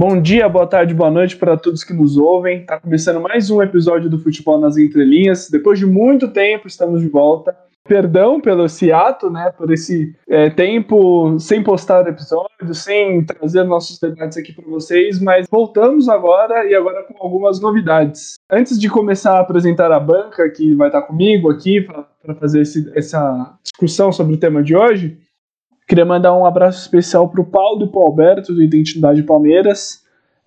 Bom dia, boa tarde, boa noite para todos que nos ouvem. Tá começando mais um episódio do Futebol nas Entrelinhas. Depois de muito tempo, estamos de volta. Perdão pelo esse ato, né? Por esse é, tempo sem postar episódio, sem trazer nossos debates aqui para vocês, mas voltamos agora e agora com algumas novidades. Antes de começar a apresentar a banca que vai estar comigo aqui para fazer esse, essa discussão sobre o tema de hoje, Queria mandar um abraço especial para o Paulo e para Alberto, do Identidade Palmeiras.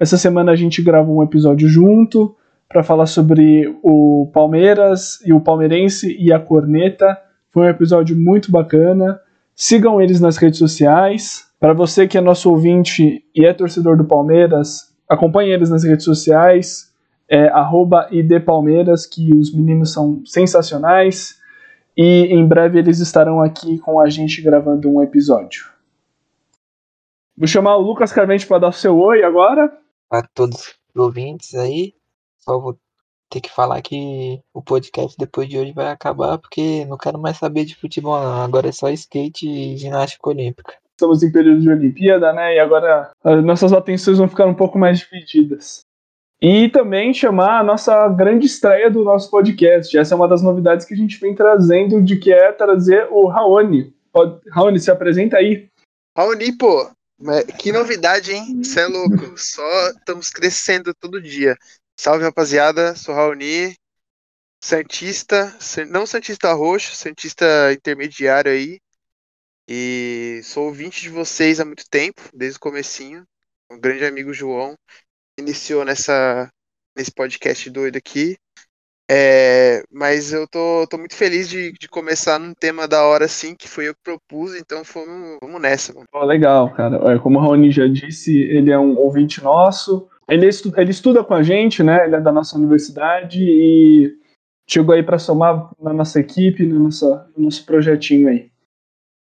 Essa semana a gente gravou um episódio junto para falar sobre o Palmeiras e o palmeirense e a corneta. Foi um episódio muito bacana. Sigam eles nas redes sociais. Para você que é nosso ouvinte e é torcedor do Palmeiras, acompanhe eles nas redes sociais. É @idpalmeiras, que os meninos são sensacionais e em breve eles estarão aqui com a gente gravando um episódio. Vou chamar o Lucas Carmente para dar o seu oi agora. Para todos os ouvintes aí, só vou ter que falar que o podcast depois de hoje vai acabar porque não quero mais saber de futebol, não. agora é só skate e ginástica olímpica. Estamos em período de Olimpíada, né? E agora as nossas atenções vão ficar um pouco mais divididas. E também chamar a nossa grande estreia do nosso podcast. Essa é uma das novidades que a gente vem trazendo, de que é trazer o Raoni. Raoni, se apresenta aí. Raoni, pô, que novidade, hein? Você é louco. Só estamos crescendo todo dia. Salve, rapaziada. Sou Raoni, Santista, não Santista roxo, Santista intermediário aí. E sou ouvinte de vocês há muito tempo, desde o comecinho. Um grande amigo João iniciou nessa, nesse podcast doido aqui. É, mas eu tô, tô muito feliz de, de começar num tema da hora assim, que foi eu que propus, então fomos, vamos nessa, mano. Oh, legal, cara. Como o Raoni já disse, ele é um ouvinte nosso. Ele, estuda, ele estuda com a gente, né? Ele é da nossa universidade e chegou aí para somar na nossa equipe, no nosso, no nosso projetinho aí.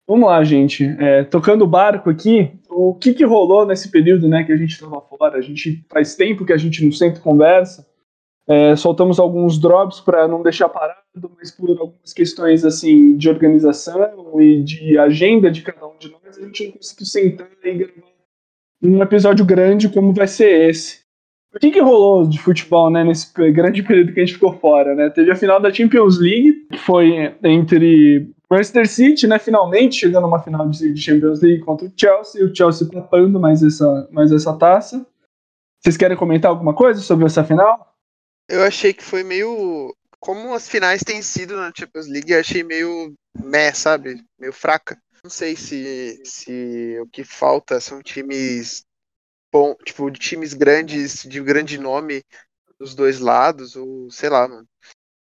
Vamos lá, gente. É, tocando o barco aqui, o que, que rolou nesse período né, que a gente estava fora? A gente faz tempo que a gente não sempre conversa. É, soltamos alguns drops para não deixar parado, mas por algumas questões assim de organização e de agenda de cada um de nós, a gente não conseguiu sentar e gravar um episódio grande como vai ser esse. O que, que rolou de futebol né, nesse grande período que a gente ficou fora? Né? Teve a final da Champions League, que foi entre Manchester City, né, finalmente chegando a uma final de Champions League contra o Chelsea, o Chelsea papando mais essa, mais essa taça. Vocês querem comentar alguma coisa sobre essa final? Eu achei que foi meio. Como as finais têm sido na Champions League, eu achei meio meh, sabe? Meio fraca. Não sei se, se o que falta são times bom, tipo, times grandes, de grande nome dos dois lados, ou sei lá, mano.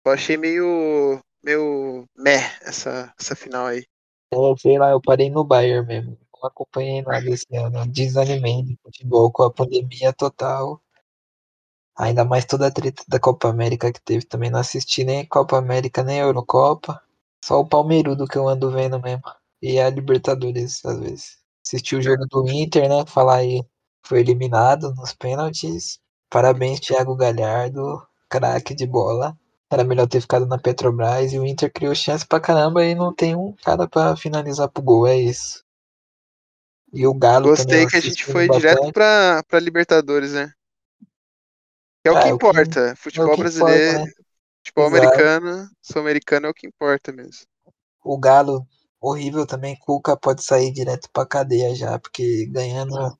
Eu achei meio meio meh essa, essa final aí. É, sei lá, eu parei no Bayern mesmo. Não acompanhei nada esse ano. Desanimei de futebol com a pandemia total. Ainda mais toda a treta da Copa América que teve. Também não assisti nem Copa América nem Eurocopa. Só o Palmeirudo que eu ando vendo mesmo. E a Libertadores, às vezes. Assisti o jogo do Inter, né? Falar aí. Foi eliminado nos pênaltis. Parabéns, Thiago Galhardo. Craque de bola. Era melhor ter ficado na Petrobras e o Inter criou chance pra caramba e não tem um cara pra finalizar pro gol, é isso. E o Galo Gostei que a gente foi bastante. direto pra, pra Libertadores, né? Que é o que é, importa. Que, Futebol é brasileiro, né? futebol americano, sul-americano é o que importa mesmo. O Galo, horrível também. Cuca pode sair direto pra cadeia já, porque ganhando.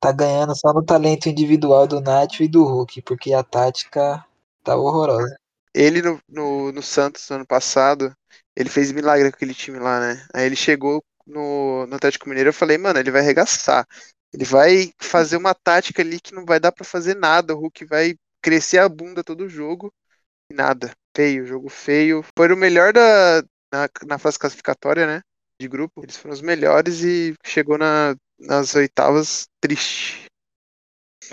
Tá ganhando só no talento individual do Nacho e do Hulk, porque a tática tá horrorosa. Ele no, no, no, Santos no ano passado, ele fez milagre com aquele time lá, né? Aí ele chegou no, no Atlético Mineiro, eu falei, mano, ele vai arregaçar. Ele vai fazer uma tática ali que não vai dar para fazer nada. O Hulk vai crescer a bunda todo jogo e nada. Feio, jogo feio. Foi o melhor da, na, na fase classificatória, né? De grupo. Eles foram os melhores e chegou na, nas oitavas triste.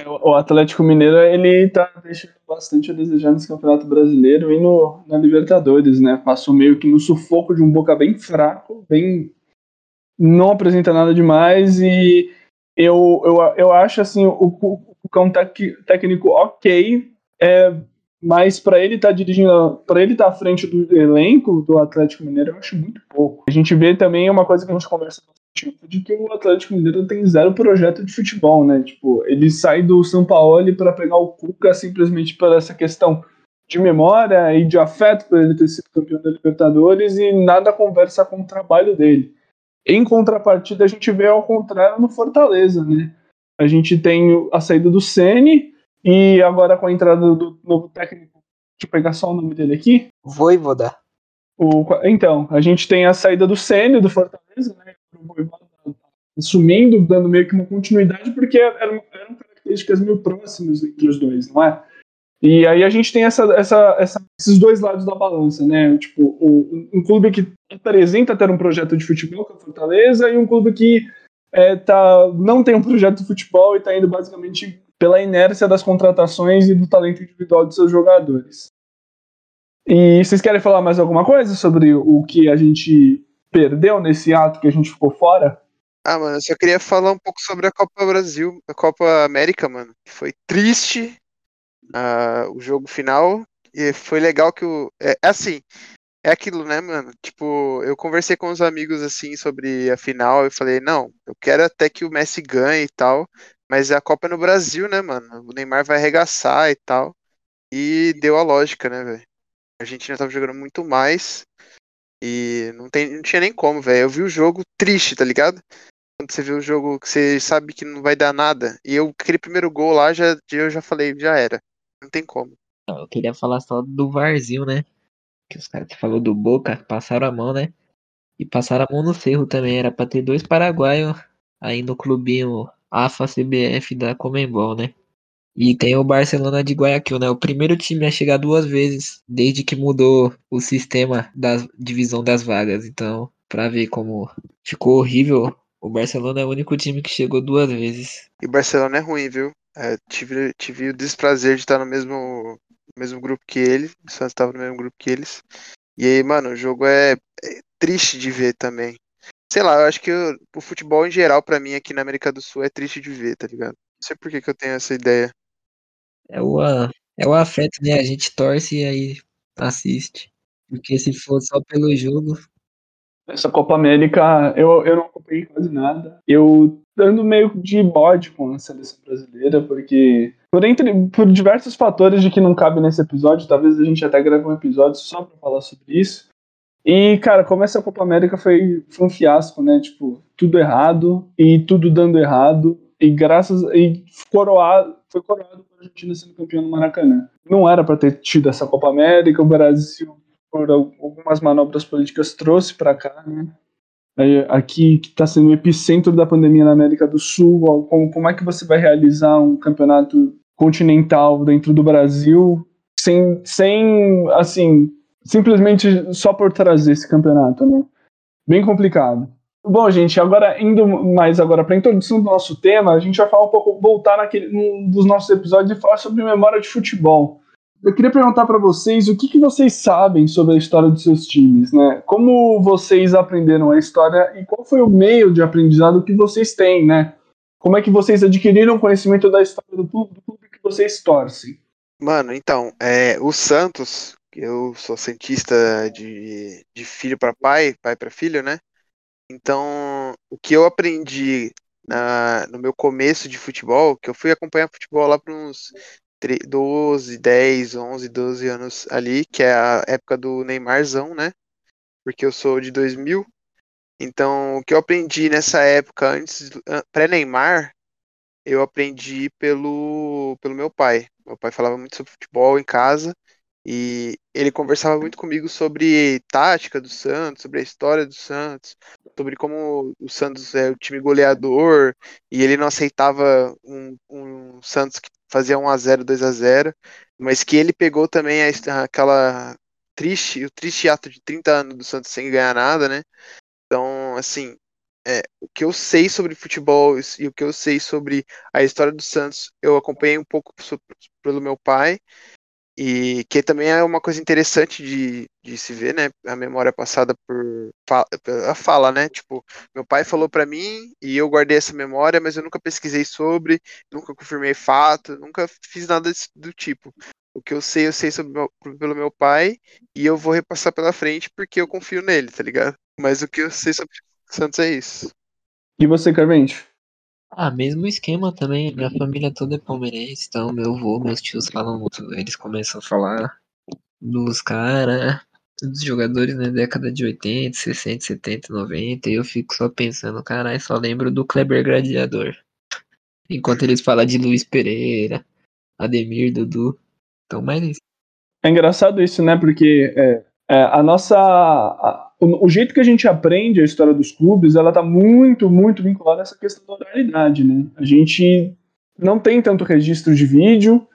O Atlético Mineiro, ele tá deixando bastante a desejar nesse Campeonato Brasileiro e no, na Libertadores, né? Passou meio que no sufoco de um Boca bem fraco, bem... Não apresenta nada demais e eu, eu, eu acho, assim, o, o um técnico ok, é, mas para ele estar tá dirigindo, para ele estar tá à frente do elenco do Atlético Mineiro, eu acho muito pouco. A gente vê também uma coisa que a gente conversa motivo de que o Atlético Mineiro tem zero projeto de futebol, né? Tipo, ele sai do São Paulo para pegar o Cuca simplesmente por essa questão de memória e de afeto por ele ter sido campeão da Libertadores e nada conversa com o trabalho dele. Em contrapartida, a gente vê ao contrário no Fortaleza, né? A gente tem a saída do Ceni e agora com a entrada do novo técnico, deixa eu pegar só o nome dele aqui. Voivoda. O, então, a gente tem a saída do Ceni do Fortaleza, né? Assumindo, dando meio que uma continuidade, porque eram, eram características meio próximas entre os dois, não é? E aí a gente tem essa, essa, essa, esses dois lados da balança, né? Tipo, o, um clube que apresenta ter um projeto de futebol, que é o Fortaleza, e um clube que é, tá, não tem um projeto de futebol e está indo basicamente pela inércia das contratações e do talento individual de seus jogadores. E vocês querem falar mais alguma coisa sobre o que a gente perdeu nesse ato que a gente ficou fora? Ah, mano, eu só queria falar um pouco sobre a Copa Brasil, a Copa América, mano. Foi triste uh, o jogo final. E foi legal que o. É, é, assim, é aquilo, né, mano? Tipo, eu conversei com os amigos assim sobre a final e falei, não, eu quero até que o Messi ganhe e tal. Mas a Copa é no Brasil, né, mano? O Neymar vai arregaçar e tal. E deu a lógica, né, velho? A Argentina tava jogando muito mais. E não, tem, não tinha nem como, velho. Eu vi o jogo triste, tá ligado? Quando você vê o jogo que você sabe que não vai dar nada. E eu, aquele primeiro gol lá, já, eu já falei, já era. Não tem como. Eu queria falar só do Varzinho, né? Que os caras falou do Boca, passaram a mão, né? E passaram a mão no Cerro também. Era pra ter dois paraguaios aí no clubinho AFA CBF da Comembol, né? E tem o Barcelona de Guayaquil, né? O primeiro time a chegar duas vezes desde que mudou o sistema da divisão das vagas. Então, pra ver como ficou horrível, o Barcelona é o único time que chegou duas vezes. E o Barcelona é ruim, viu? É, tive, tive o desprazer de estar no mesmo, mesmo grupo que ele. O Santos estava no mesmo grupo que eles. E aí, mano, o jogo é, é triste de ver também. Sei lá, eu acho que o, o futebol em geral, para mim, aqui na América do Sul, é triste de ver, tá ligado? Não sei por que, que eu tenho essa ideia. É o, é o afeto, né? A gente torce e aí assiste. Porque se for só pelo jogo, essa Copa América eu, eu não acompanhei quase nada. Eu dando meio de bode com a seleção brasileira, porque por, entre, por diversos fatores de que não cabe nesse episódio, talvez a gente até grave um episódio só para falar sobre isso. E, cara, como essa Copa América foi, foi um fiasco, né? Tipo, tudo errado e tudo dando errado. E graças. E coroado, foi coroado a Argentina sendo campeão no Maracanã. Não era para ter tido essa Copa América, o Brasil por algumas manobras políticas trouxe para cá, né? Aqui que está sendo o epicentro da pandemia na América do Sul, como, como é que você vai realizar um campeonato continental dentro do Brasil sem, sem assim, simplesmente só por trazer esse campeonato, né? Bem complicado. Bom, gente, agora indo mais agora para a introdução do nosso tema, a gente vai falar um pouco, voltar naquele, dos nossos episódios e falar sobre memória de futebol. Eu queria perguntar para vocês o que, que vocês sabem sobre a história dos seus times, né? Como vocês aprenderam a história e qual foi o meio de aprendizado que vocês têm, né? Como é que vocês adquiriram conhecimento da história do clube, do clube que vocês torcem? Mano, então, é, o Santos, eu sou cientista de, de filho para pai, pai para filho, né? Então, o que eu aprendi na, no meu começo de futebol, que eu fui acompanhar futebol lá para uns 12, 10, 11, 12 anos ali, que é a época do Neymarzão, né? Porque eu sou de 2000. Então, o que eu aprendi nessa época, antes pré-Neymar, eu aprendi pelo, pelo meu pai. Meu pai falava muito sobre futebol em casa e ele conversava muito comigo sobre tática do Santos, sobre a história do Santos, sobre como o Santos é o time goleador e ele não aceitava um, um Santos que fazia 1 a 0 2 a 0 mas que ele pegou também a, aquela triste, o triste ato de 30 anos do Santos sem ganhar nada, né? Então, assim, é, o que eu sei sobre futebol e o que eu sei sobre a história do Santos, eu acompanhei um pouco pelo meu pai e que também é uma coisa interessante de, de se ver, né? A memória passada por a fala, né? Tipo, meu pai falou para mim e eu guardei essa memória, mas eu nunca pesquisei sobre, nunca confirmei fato, nunca fiz nada do tipo. O que eu sei, eu sei sobre meu, pelo meu pai e eu vou repassar pela frente porque eu confio nele, tá ligado? Mas o que eu sei sobre Santos é isso. E você, Carvente? Ah, mesmo esquema também. Minha família toda é palmeirense, então meu avô, meus tios falam muito. Eles começam a falar dos caras, dos jogadores na década de 80, 60, 70, 90, e eu fico só pensando, caralho, só lembro do Kleber Gladiador. Enquanto eles falam de Luiz Pereira, Ademir, Dudu. Então, mais isso. É engraçado isso, né? Porque é, é, a nossa. O, o, jeito que a gente aprende a história dos clubes, ela tá muito, muito vinculada a essa questão da oralidade, né? A gente não tem tanto registro de vídeo,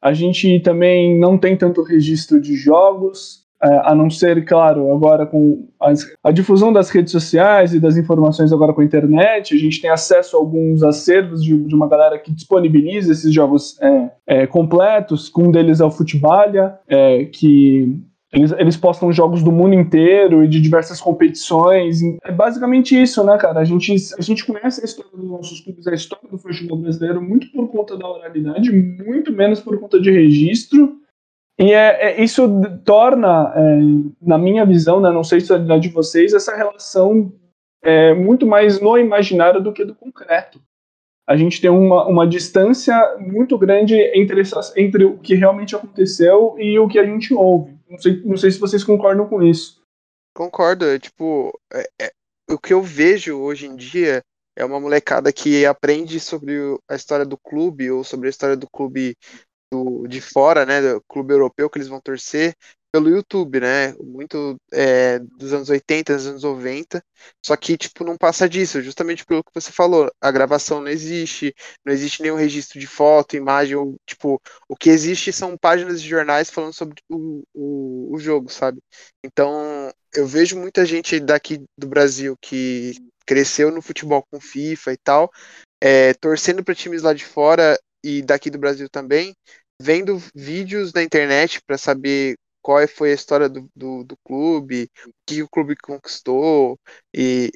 a gente também não tem tanto registro de jogos, é, a não ser, claro, agora com as, a difusão das redes sociais e das informações agora com a internet, a gente tem acesso a alguns acervos de, de uma galera que disponibiliza esses jogos é, é, completos, um deles é o Futebalha, é, que eles, eles postam jogos do mundo inteiro e de diversas competições. É basicamente isso, né, cara? A gente, a gente conhece a história dos nossos clubes, a história do futebol brasileiro, muito por conta da oralidade, muito menos por conta de registro. E é, é isso torna, é, na minha visão, né, não sei se é de vocês, essa relação é, muito mais no imaginário do que do concreto. A gente tem uma, uma distância muito grande entre, entre o que realmente aconteceu e o que a gente ouve. Não sei, não sei se vocês concordam com isso. Concordo. É, tipo, é, é, o que eu vejo hoje em dia é uma molecada que aprende sobre a história do clube ou sobre a história do clube do, de fora, né, do clube europeu que eles vão torcer pelo YouTube, né, muito é, dos anos 80, dos anos 90, só que, tipo, não passa disso, justamente pelo que você falou, a gravação não existe, não existe nenhum registro de foto, imagem, ou, tipo, o que existe são páginas de jornais falando sobre o, o, o jogo, sabe, então, eu vejo muita gente daqui do Brasil que cresceu no futebol com FIFA e tal, é, torcendo para times lá de fora e daqui do Brasil também, vendo vídeos na internet para saber qual foi a história do, do, do, clube, o que o clube conquistou, e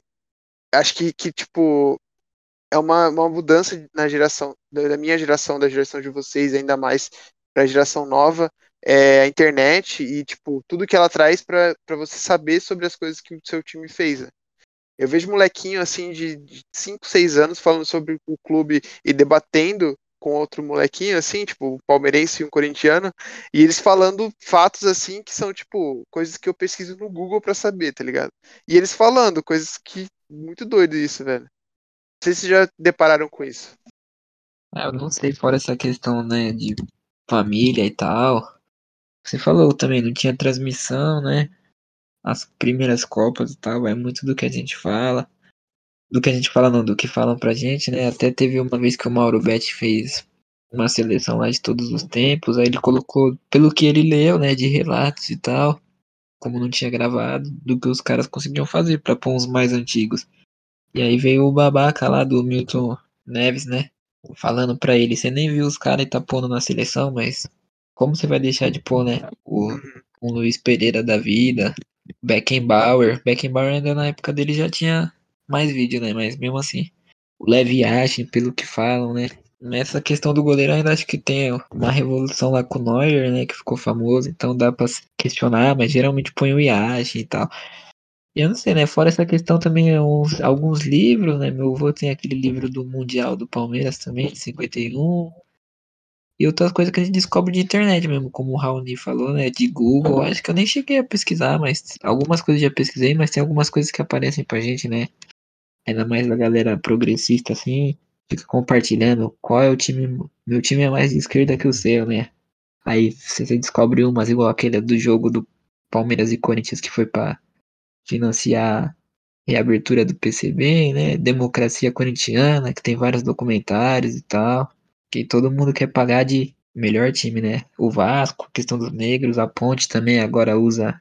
acho que, que tipo, é uma, uma mudança na geração, da minha geração, da geração de vocês, ainda mais para a geração nova, é a internet e, tipo, tudo que ela traz para você saber sobre as coisas que o seu time fez. Né? Eu vejo molequinho, assim, de 5, 6 anos falando sobre o clube e debatendo com outro molequinho, assim, tipo, um palmeirense e um corintiano, e eles falando fatos, assim, que são, tipo, coisas que eu pesquiso no Google para saber, tá ligado? E eles falando coisas que. Muito doido isso, velho. Não sei se já depararam com isso. É, eu não sei, fora essa questão, né, de família e tal. Você falou também, não tinha transmissão, né? As primeiras Copas e tal, é muito do que a gente fala do que a gente fala, não, do que falam pra gente, né? Até teve uma vez que o Mauro Betti fez uma seleção lá de todos os tempos, aí ele colocou, pelo que ele leu, né, de relatos e tal, como não tinha gravado, do que os caras conseguiam fazer para pôr uns mais antigos. E aí veio o babaca lá do Milton Neves, né? Falando pra ele, você nem viu os caras e tá pondo na seleção, mas como você vai deixar de pôr, né? O, o Luiz Pereira da vida, Beckenbauer. Beckenbauer ainda na época dele já tinha mais vídeo, né? Mas mesmo assim, o leve Yashin, pelo que falam, né? Nessa questão do goleiro, ainda acho que tem uma revolução lá com o Neuer, né? Que ficou famoso, então dá pra questionar, mas geralmente põe o Yashin e tal. Eu não sei, né? Fora essa questão também, uns, alguns livros, né? Meu avô tem aquele livro do Mundial do Palmeiras também, de 51. E outras coisas que a gente descobre de internet mesmo, como o Raoni falou, né? De Google. Acho que eu nem cheguei a pesquisar, mas algumas coisas já pesquisei, mas tem algumas coisas que aparecem pra gente, né? Ainda mais da galera progressista assim, fica compartilhando qual é o time. Meu time é mais de esquerda que o seu, né? Aí você descobre umas igual aquele do jogo do Palmeiras e Corinthians que foi para financiar reabertura do PCB, né? Democracia corintiana, que tem vários documentários e tal. Que todo mundo quer pagar de melhor time, né? O Vasco, questão dos negros, a Ponte também agora usa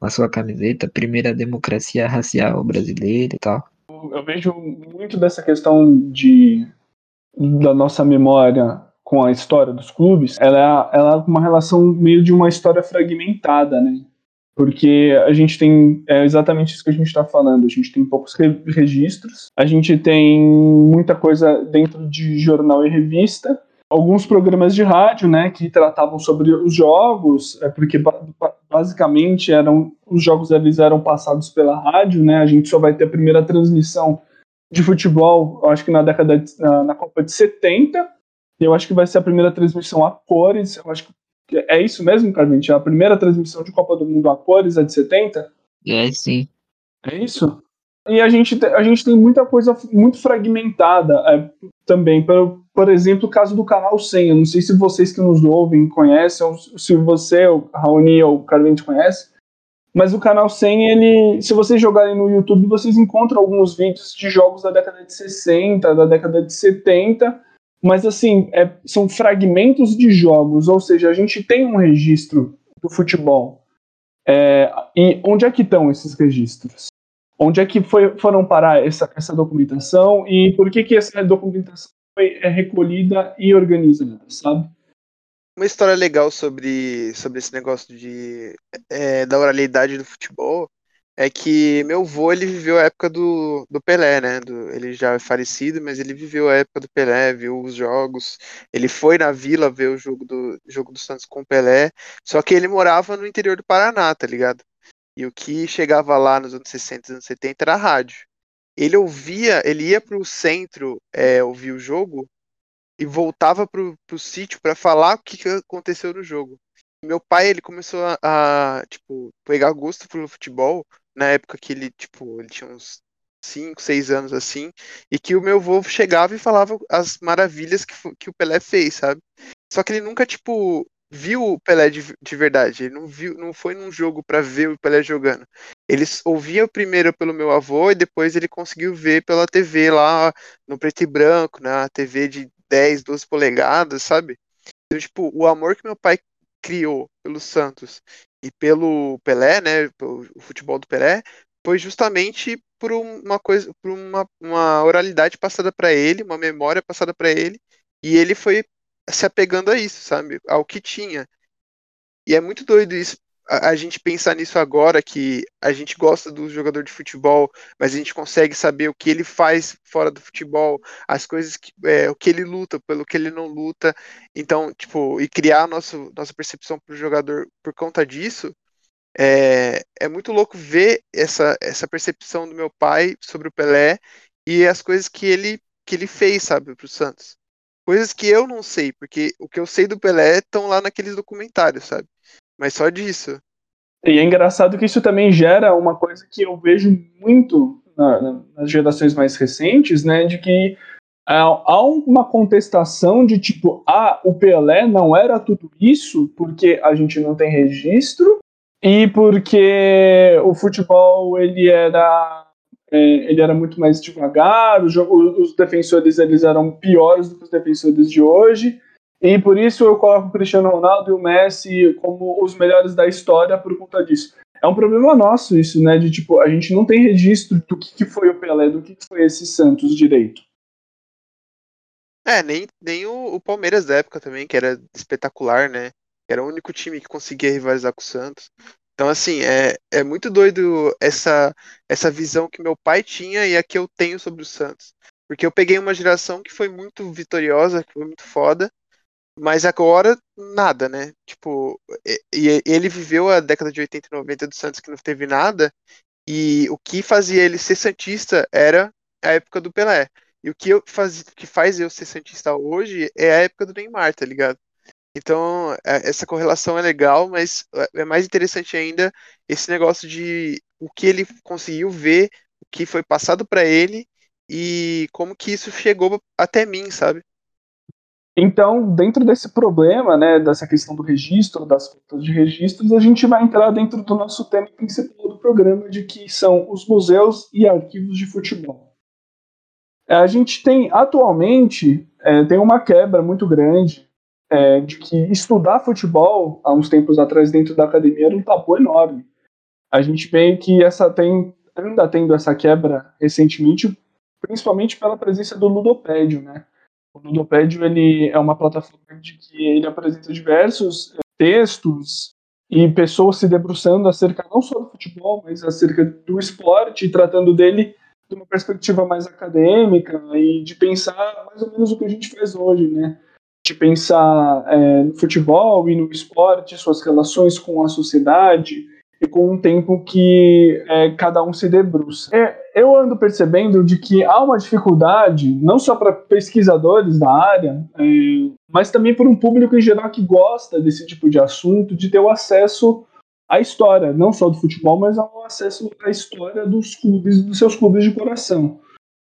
a sua camiseta, primeira democracia racial brasileira e tal eu vejo muito dessa questão de da nossa memória com a história dos clubes, ela é, ela é uma relação meio de uma história fragmentada, né? Porque a gente tem é exatamente isso que a gente está falando. A gente tem poucos re registros, a gente tem muita coisa dentro de jornal e revista, alguns programas de rádio, né, que tratavam sobre os jogos, é porque basicamente eram os jogos eles eram passados pela rádio, né? A gente só vai ter a primeira transmissão de futebol, eu acho que na década de, na, na, Copa de 70. Eu acho que vai ser a primeira transmissão a cores. Eu acho que é isso mesmo, Carmente? A primeira transmissão de Copa do Mundo a cores é de 70? É, sim. É isso? E a gente, a gente tem muita coisa muito fragmentada é, também. Por, por exemplo, o caso do canal 100. Eu não sei se vocês que nos ouvem conhecem, ou se você, o Raoni ou o Carmente conhece, mas o canal 100, ele, se vocês jogarem no YouTube, vocês encontram alguns vídeos de jogos da década de 60, da década de 70, mas assim, é, são fragmentos de jogos, ou seja, a gente tem um registro do futebol. É, e onde é que estão esses registros? Onde é que foi, foram parar essa, essa documentação e por que, que essa documentação foi é, recolhida e organizada, sabe? Uma história legal sobre, sobre esse negócio de, é, da oralidade do futebol é que meu avô ele viveu a época do, do Pelé, né? Do, ele já é falecido, mas ele viveu a época do Pelé, viu os jogos. Ele foi na vila ver o jogo do, jogo do Santos com o Pelé. Só que ele morava no interior do Paraná, tá ligado? E o que chegava lá nos anos 60 anos 70 era rádio. Ele ouvia, ele ia pro centro é, ouvir o jogo e voltava pro, pro sítio para falar o que, que aconteceu no jogo. Meu pai, ele começou a, a, tipo, pegar gosto pelo futebol na época que ele, tipo, ele tinha uns 5, 6 anos assim, e que o meu avô chegava e falava as maravilhas que, que o Pelé fez, sabe? Só que ele nunca, tipo, viu o Pelé de, de verdade, ele não viu, não foi num jogo para ver o Pelé jogando. Ele ouvia primeiro pelo meu avô e depois ele conseguiu ver pela TV lá no preto e branco, na TV de 10, 12 polegadas, sabe? Então, tipo, o amor que meu pai criou pelo Santos e pelo Pelé, né, pelo futebol do Pelé, foi justamente por uma coisa, por uma, uma oralidade passada para ele, uma memória passada para ele, e ele foi se apegando a isso, sabe, ao que tinha. E é muito doido isso, a, a, gente pensar nisso agora, que a gente gosta do jogador de futebol, mas a gente consegue saber o que ele faz fora do futebol, as coisas que é, o que ele luta, pelo que ele não luta. Então, tipo, e criar nosso, nossa percepção para o jogador por conta disso. É, é muito louco ver essa, essa percepção do meu pai sobre o Pelé e as coisas que ele, que ele fez, sabe, para o Santos. Coisas que eu não sei, porque o que eu sei do Pelé estão lá naqueles documentários, sabe? Mas só disso. E é engraçado que isso também gera uma coisa que eu vejo muito na, nas gerações mais recentes, né? De que há uma contestação de tipo, ah, o Pelé não era tudo isso porque a gente não tem registro e porque o futebol ele era é, ele era muito mais devagar, os, os defensores eles eram piores do que os defensores de hoje e por isso eu coloco o Cristiano Ronaldo e o Messi como os melhores da história por conta disso. É um problema nosso isso, né? De tipo, a gente não tem registro do que, que foi o Pelé, do que, que foi esse Santos direito. É, nem, nem o, o, Palmeiras da época também, que era espetacular, né? Era o único time que conseguia rivalizar com o Santos. Então, assim, é, é muito doido essa, essa visão que meu pai tinha e a que eu tenho sobre o Santos. Porque eu peguei uma geração que foi muito vitoriosa, que foi muito foda, mas agora, nada, né? Tipo, e, ele viveu a década de 80 e 90 do Santos que não teve nada, e o que fazia ele ser Santista era a época do Pelé. E o que, eu faz, que faz eu ser Santista hoje é a época do Neymar, tá ligado? Então, é, essa correlação é legal, mas é mais interessante ainda esse negócio de o que ele conseguiu ver, o que foi passado para ele e como que isso chegou até mim, sabe? Então, dentro desse problema, né, dessa questão do registro, das fotos de registros, a gente vai entrar dentro do nosso tema principal do programa, de que são os museus e arquivos de futebol. É, a gente tem, atualmente, é, tem uma quebra muito grande é, de que estudar futebol, há uns tempos atrás, dentro da academia, era um tabu enorme. A gente vê que essa tem, anda tendo essa quebra recentemente, principalmente pela presença do ludopédio, né? O Ludopédio ele é uma plataforma de que ele apresenta diversos eh, textos e pessoas se debruçando acerca não só do futebol, mas acerca do esporte, tratando dele de uma perspectiva mais acadêmica e de pensar mais ou menos o que a gente faz hoje, né? De pensar é, no futebol e no esporte, suas relações com a sociedade e com um tempo que é, cada um se debruça. É, eu ando percebendo de que há uma dificuldade, não só para pesquisadores da área, é, mas também para um público em geral que gosta desse tipo de assunto, de ter o acesso à história, não só do futebol, mas ao acesso à história dos clubes, dos seus clubes de coração.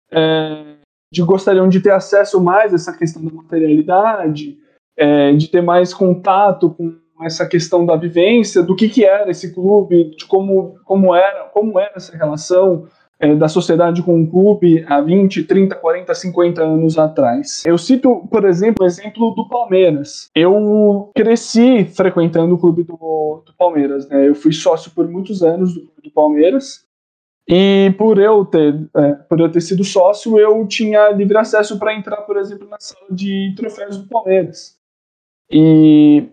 É, de gostariam de ter acesso mais a essa questão da materialidade, é, de ter mais contato com essa questão da vivência, do que, que era esse clube, de como, como, era, como era essa relação é, da sociedade com o clube há 20, 30, 40, 50 anos atrás. Eu cito, por exemplo, o exemplo do Palmeiras. Eu cresci frequentando o clube do, do Palmeiras, né? Eu fui sócio por muitos anos do do Palmeiras. E por eu ter, é, por eu ter sido sócio, eu tinha livre acesso para entrar, por exemplo, na sala de troféus do Palmeiras. E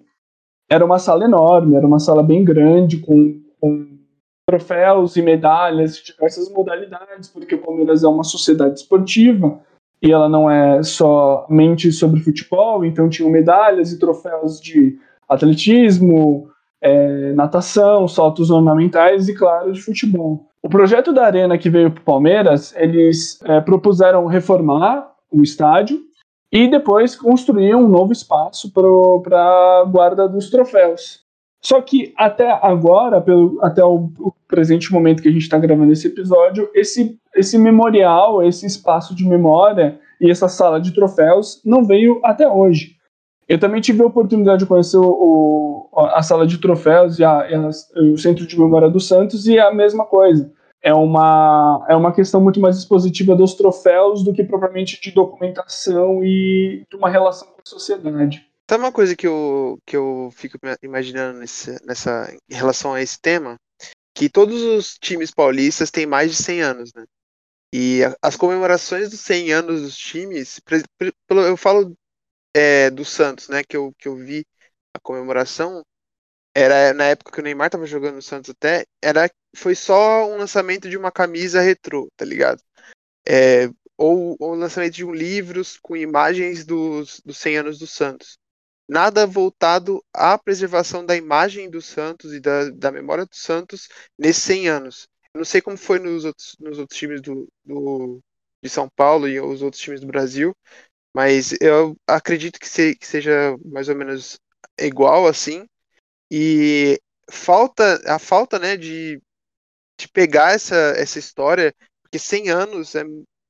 era uma sala enorme, era uma sala bem grande, com, com troféus e medalhas de diversas modalidades, porque o Palmeiras é uma sociedade esportiva e ela não é somente sobre futebol, então tinham medalhas e troféus de atletismo, é, natação, saltos ornamentais e, claro, de futebol. O projeto da Arena que veio para o Palmeiras, eles é, propuseram reformar o estádio e depois construir um novo espaço para a guarda dos troféus. Só que até agora, pelo, até o, o presente momento que a gente está gravando esse episódio, esse, esse memorial, esse espaço de memória e essa sala de troféus não veio até hoje. Eu também tive a oportunidade de conhecer o, a sala de troféus e, a, e a, o Centro de Memória do Santos e é a mesma coisa é uma, é uma questão muito mais expositiva dos troféus do que propriamente de documentação e de uma relação com a sociedade. Sabe uma coisa que eu, que eu fico imaginando nesse, nessa, em relação a esse tema? Que todos os times paulistas têm mais de 100 anos, né? E as comemorações dos 100 anos dos times, eu falo é, do Santos, né? Que eu, que eu vi a comemoração, era na época que o Neymar tava jogando no Santos até, era foi só um lançamento de uma camisa retrô, tá ligado? É, ou o lançamento de um livro com imagens dos, dos 100 anos do Santos. Nada voltado à preservação da imagem do Santos e da, da memória do Santos nesses 100 anos. Não sei como foi nos outros, nos outros times do, do, de São Paulo e os outros times do Brasil, mas eu acredito que, se, que seja mais ou menos igual assim. E falta a falta, né, de, de pegar essa, essa história, porque 100 anos é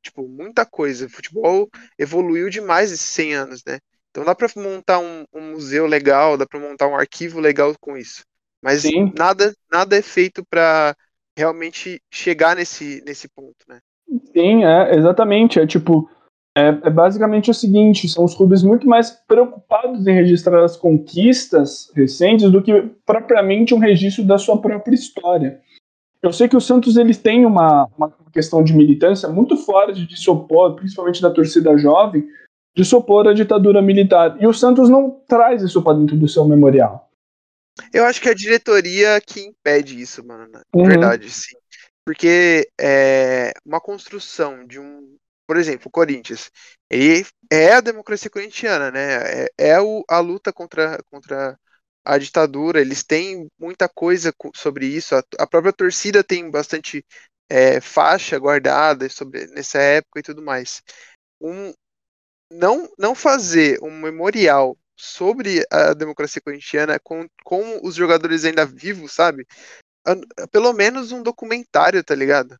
tipo muita coisa. O futebol evoluiu demais esses 100 anos, né? Então dá para montar um, um, museu legal, dá para montar um arquivo legal com isso. Mas Sim. nada nada é feito para realmente chegar nesse nesse ponto, né? Sim, é, exatamente. É tipo, é, é, basicamente o seguinte: são os clubes muito mais preocupados em registrar as conquistas recentes do que propriamente um registro da sua própria história. Eu sei que o Santos eles têm uma, uma questão de militância muito forte de se opor, principalmente da torcida jovem, de se opor à ditadura militar. E o Santos não traz isso para dentro do seu memorial. Eu acho que é a diretoria que impede isso, mano. Na uhum. verdade, sim. Porque é, uma construção de um por exemplo, o Corinthians, ele é a democracia corintiana, né? É, é o, a luta contra, contra a ditadura, eles têm muita coisa sobre isso, a, a própria torcida tem bastante é, faixa guardada sobre nessa época e tudo mais. Um, não, não fazer um memorial sobre a democracia corintiana com, com os jogadores ainda vivos, sabe? Pelo menos um documentário, tá ligado?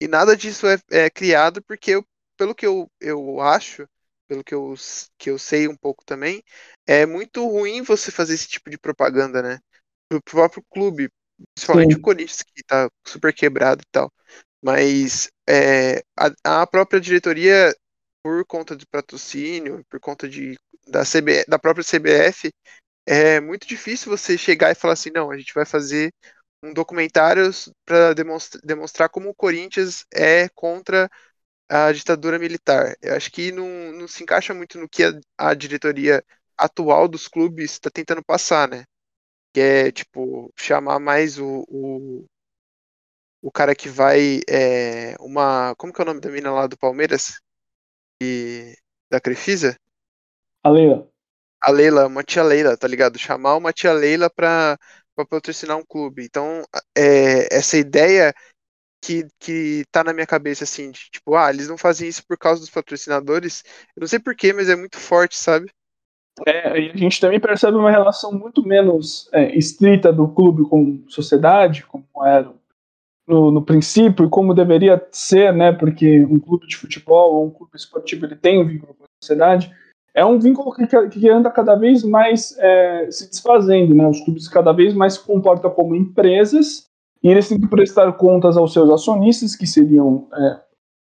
E nada disso é, é criado porque o pelo que eu, eu acho, pelo que eu, que eu sei um pouco também, é muito ruim você fazer esse tipo de propaganda, né? Pro próprio clube, principalmente Sim. o Corinthians, que tá super quebrado e tal. Mas é, a, a própria diretoria, por conta do patrocínio, por conta de, da, CB, da própria CBF, é muito difícil você chegar e falar assim, não, a gente vai fazer um documentário para demonstrar, demonstrar como o Corinthians é contra a ditadura militar. Eu acho que não, não se encaixa muito no que a, a diretoria atual dos clubes está tentando passar, né? Que é, tipo, chamar mais o, o, o cara que vai. É, uma. Como que é o nome da mina lá do Palmeiras? E, da Crefisa? A Leila. A Leila, uma tia Leila, tá ligado? Chamar uma tia Leila pra, pra patrocinar um clube. Então, é, essa ideia que, que tá na minha cabeça, assim, de, tipo, ah, eles não fazem isso por causa dos patrocinadores. Eu não sei porquê, mas é muito forte, sabe? É, e a gente também percebe uma relação muito menos é, estrita do clube com sociedade, como era no, no, princípio e como deveria ser, né? Porque um clube de futebol ou um clube esportivo ele tem um vínculo com a sociedade. É um vínculo que, que anda cada vez mais é, se desfazendo, né? Os clubes cada vez mais se comportam como empresas e eles têm que prestar contas aos seus acionistas, que seriam é,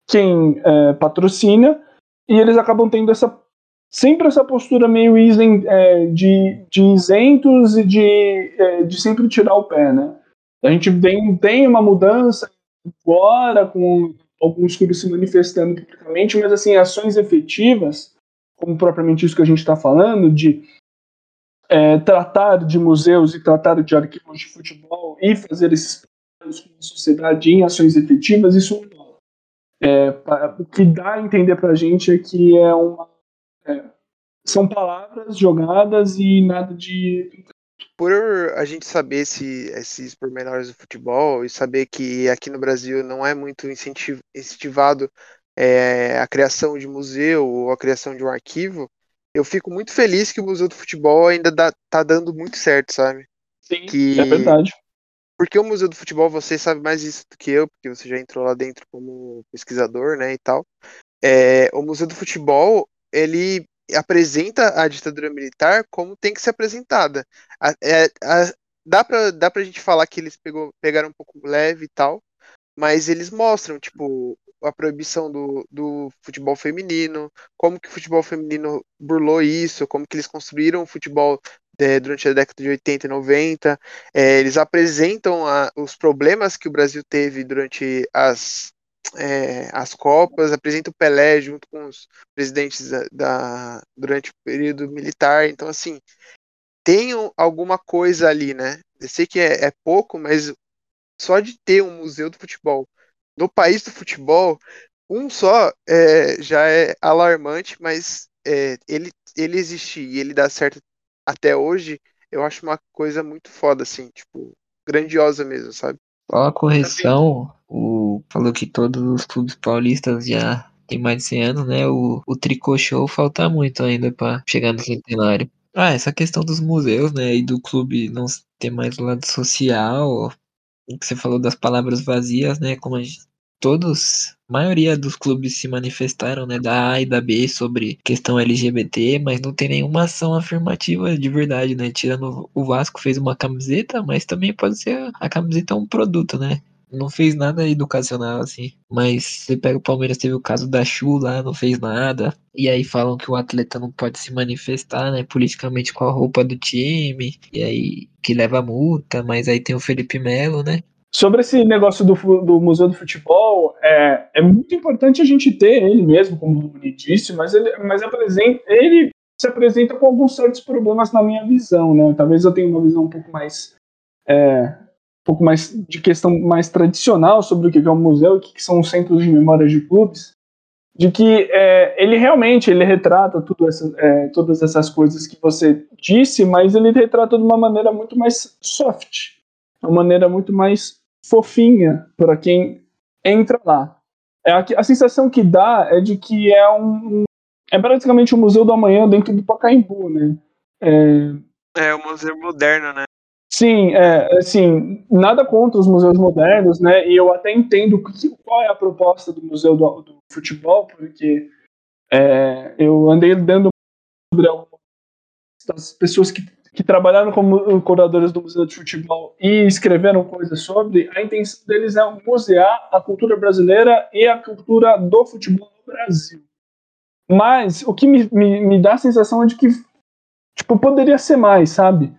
quem é, patrocina, e eles acabam tendo essa sempre essa postura meio isen, é, de, de isentos e de, é, de sempre tirar o pé, né? A gente vem, tem uma mudança agora, com alguns clubes se manifestando publicamente, mas assim, ações efetivas, como propriamente isso que a gente está falando, de é, tratar de museus e tratar de arquivos de futebol e fazer esses trabalhos com a sociedade em ações efetivas, isso é, o que dá a entender para a gente é que é uma é, são palavras jogadas e nada de. Por a gente saber esse, esses pormenores do futebol e saber que aqui no Brasil não é muito incentivado é, a criação de museu ou a criação de um arquivo, eu fico muito feliz que o Museu do Futebol ainda dá, tá dando muito certo, sabe? Sim, que... é verdade. Porque o Museu do Futebol, você sabe mais isso do que eu, porque você já entrou lá dentro como pesquisador, né, e tal. É, o Museu do Futebol, ele apresenta a ditadura militar como tem que ser apresentada. A, é, a, dá, pra, dá pra gente falar que eles pegou, pegaram um pouco leve e tal, mas eles mostram, tipo, a proibição do, do futebol feminino, como que o futebol feminino burlou isso, como que eles construíram o futebol é, durante a década de 80 e 90. É, eles apresentam a, os problemas que o Brasil teve durante as, é, as Copas, apresenta o Pelé junto com os presidentes da, da, durante o período militar. Então, assim, tem alguma coisa ali, né? Eu sei que é, é pouco, mas só de ter um museu do futebol no país do futebol, um só é, já é alarmante, mas é, ele, ele existir e ele dar certo até hoje, eu acho uma coisa muito foda, assim, tipo, grandiosa mesmo, sabe? Só a correção, o, falou que todos os clubes paulistas já tem mais de 100 anos, né? O, o Tricô Show falta muito ainda para chegar no centenário. Ah, essa questão dos museus, né, e do clube não ter mais o lado social, que você falou das palavras vazias, né, como a gente, todos, a maioria dos clubes se manifestaram, né, da A e da B sobre questão LGBT, mas não tem nenhuma ação afirmativa de verdade, né, tirando o Vasco fez uma camiseta, mas também pode ser a camiseta um produto, né, não fez nada educacional, assim. Mas você pega o Palmeiras, teve o caso da Chu lá, não fez nada. E aí falam que o atleta não pode se manifestar, né, politicamente com a roupa do time. E aí que leva multa, mas aí tem o Felipe Melo, né? Sobre esse negócio do, do Museu do Futebol, é, é muito importante a gente ter ele mesmo, como o disse, mas ele, mas apresenta, ele se apresenta com alguns certos problemas na minha visão, né? Talvez eu tenha uma visão um pouco mais é, um pouco mais de questão mais tradicional sobre o que é um museu e o que são os centros de memória de clubes, de que é, ele realmente ele retrata tudo essa, é, todas essas coisas que você disse, mas ele retrata de uma maneira muito mais soft, uma maneira muito mais fofinha para quem entra lá. É a, a, sensação que dá é de que é um é praticamente um museu do amanhã dentro do Pacaembu, né? É, é um museu moderno, né? Sim, é, assim, nada contra os museus modernos, né? E eu até entendo qual é a proposta do Museu do, do Futebol, porque é, eu andei dando sobre algumas pessoas que, que trabalharam como curadores do Museu de Futebol e escreveram coisas sobre, a intenção deles é musear a cultura brasileira e a cultura do futebol no Brasil. Mas o que me, me, me dá a sensação é de que tipo, poderia ser mais, sabe?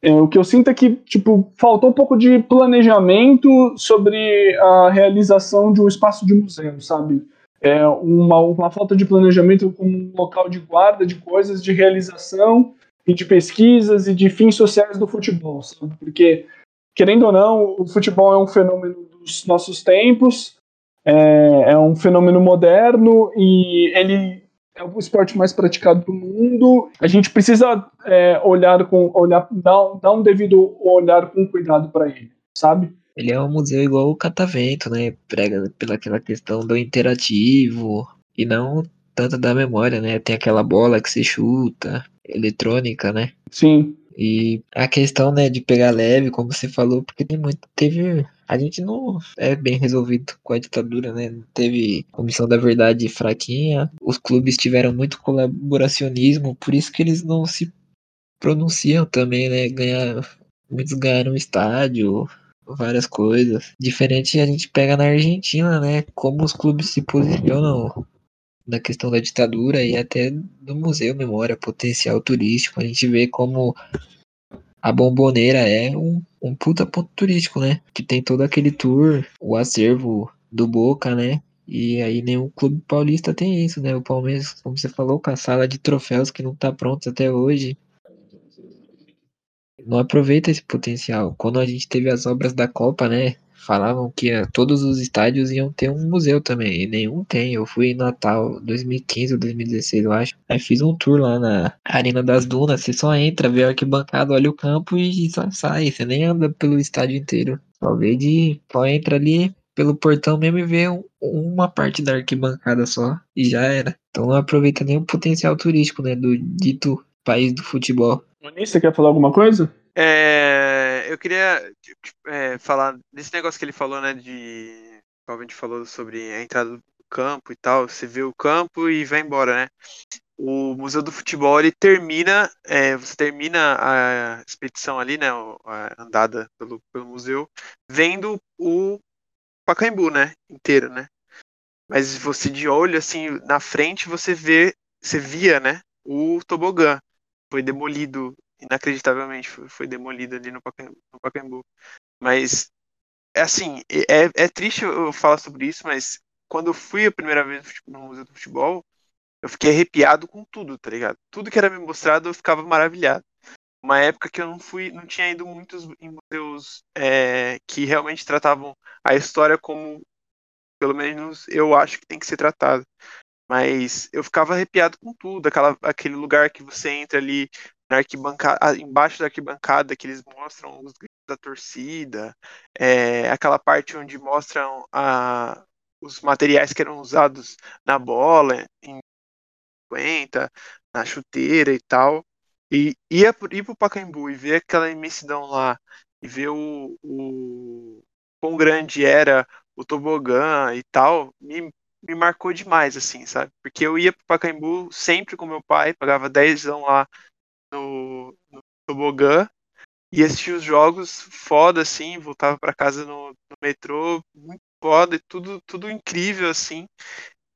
É, o que eu sinto é que, tipo, faltou um pouco de planejamento sobre a realização de um espaço de museu, sabe? É uma, uma falta de planejamento como um local de guarda de coisas, de realização e de pesquisas e de fins sociais do futebol, sabe? Porque, querendo ou não, o futebol é um fenômeno dos nossos tempos, é, é um fenômeno moderno e ele é o esporte mais praticado do mundo. A gente precisa é, olhar com olhar dar, dar um devido olhar com cuidado para ele, sabe? ele é um museu igual o Catavento, né? Prega pelaquela questão do interativo e não tanto da memória, né? Tem aquela bola que se chuta, eletrônica, né? Sim. E a questão, né, de pegar leve, como você falou, porque tem muito. Teve. A gente não é bem resolvido com a ditadura, né? Teve comissão da verdade fraquinha, os clubes tiveram muito colaboracionismo, por isso que eles não se pronunciam também, né? Ganhar, muitos ganharam estádio, várias coisas. Diferente a gente pega na Argentina, né? Como os clubes se posicionam na questão da ditadura e até do Museu Memória Potencial Turístico. A gente vê como a Bomboneira é um, um puta ponto turístico, né? Que tem todo aquele tour, o acervo do Boca, né? E aí nenhum clube paulista tem isso, né? O Palmeiras, como você falou, com a sala de troféus que não tá pronta até hoje. Não aproveita esse potencial. Quando a gente teve as obras da Copa, né? Falavam que todos os estádios iam ter um museu também, e nenhum tem. Eu fui em Natal 2015 ou 2016, eu acho. Aí fiz um tour lá na Arena das Dunas. Você só entra, vê a arquibancada, olha o campo e só sai. Você nem anda pelo estádio inteiro. Só vê de. Só entra ali pelo portão mesmo e vê um, uma parte da arquibancada só. E já era. Então não aproveita nem o potencial turístico, né? Do dito país do futebol. Moniz, você quer falar alguma coisa? É, eu queria é, falar desse negócio que ele falou, né? De. Como a gente falou sobre a entrada do campo e tal. Você vê o campo e vai embora, né? O Museu do Futebol ele termina. É, você termina a expedição ali, né? A andada pelo, pelo museu, vendo o Pacaembu, né? Inteiro, né? Mas você de olho, assim, na frente você vê. Você via, né? O tobogã. Foi demolido inacreditavelmente foi, foi demolido ali no Pacaembu, no Pacaembu. Mas, é assim, é, é triste eu falar sobre isso, mas quando eu fui a primeira vez no Museu do Futebol, eu fiquei arrepiado com tudo, tá ligado? Tudo que era me mostrado eu ficava maravilhado. Uma época que eu não fui, não tinha ido muitos em museus é, que realmente tratavam a história como, pelo menos eu acho que tem que ser tratado. Mas eu ficava arrepiado com tudo, aquela, aquele lugar que você entra ali arquibancada, embaixo da arquibancada que eles mostram os gritos da torcida, é, aquela parte onde mostram a, os materiais que eram usados na bola, em 50, na chuteira e tal. E ir pro Pacaembu e ver aquela imensidão lá, e ver o, o quão grande era o tobogã e tal, me, me marcou demais, assim, sabe? Porque eu ia pro Pacaembu sempre com meu pai, pagava 10 lá no, no tobogã e assistia os jogos foda, assim, voltava para casa no, no, metrô, muito foda e tudo, tudo incrível, assim.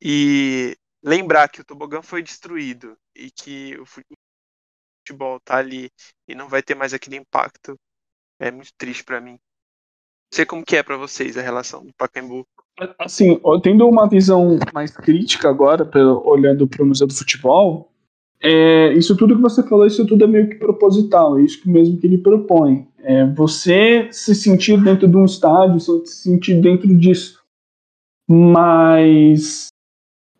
E lembrar que o tobogã foi destruído e que o futebol tá ali e não vai ter mais aquele impacto é muito triste para mim. Não sei como que é para vocês a relação do Pacaembu. Assim, tendo uma visão mais crítica agora, olhando para o Museu do Futebol, é, isso tudo que você falou, isso tudo é meio que proposital, é isso mesmo que ele propõe. É você se sentir dentro de um estádio, se sentir dentro disso. Mas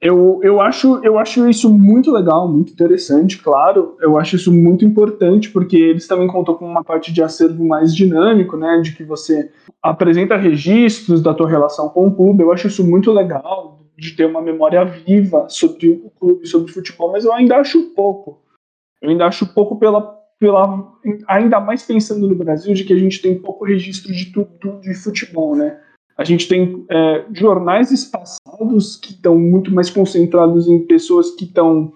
eu, eu, acho, eu acho isso muito legal, muito interessante, claro. Eu acho isso muito importante, porque eles também contam com uma parte de acervo mais dinâmico, né? De que você apresenta registros da tua relação com o clube. Eu acho isso muito legal de ter uma memória viva sobre o clube, sobre o futebol, mas eu ainda acho pouco. Eu ainda acho pouco pela, pela ainda mais pensando no Brasil, de que a gente tem pouco registro de tudo de futebol, né? A gente tem é, jornais espaçados que estão muito mais concentrados em pessoas que estão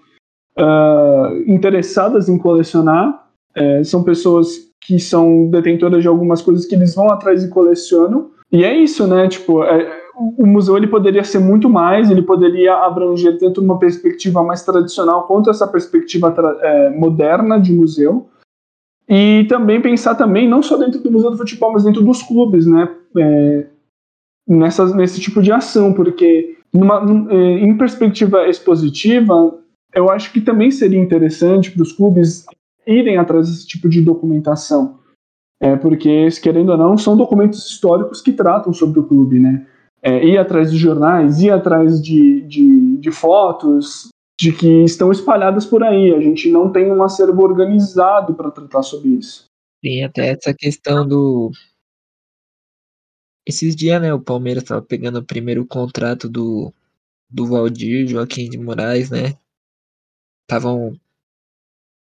uh, interessadas em colecionar. É, são pessoas que são detentoras de algumas coisas que eles vão atrás e colecionam. E é isso, né? Tipo, é, o museu ele poderia ser muito mais, ele poderia abranger tanto uma perspectiva mais tradicional quanto essa perspectiva é, moderna de museu. E também pensar também, não só dentro do Museu do Futebol, mas dentro dos clubes, né? É, nessas, nesse tipo de ação, porque numa, é, em perspectiva expositiva, eu acho que também seria interessante para os clubes irem atrás desse tipo de documentação. É, porque, querendo ou não, são documentos históricos que tratam sobre o clube, né? É, ir atrás de jornais, ir atrás de, de, de fotos de que estão espalhadas por aí. A gente não tem um acervo organizado para tratar sobre isso. Tem até essa questão do Esses dias, né, o Palmeiras tava pegando o primeiro contrato do, do Valdir, Joaquim de Moraes, né? Estavam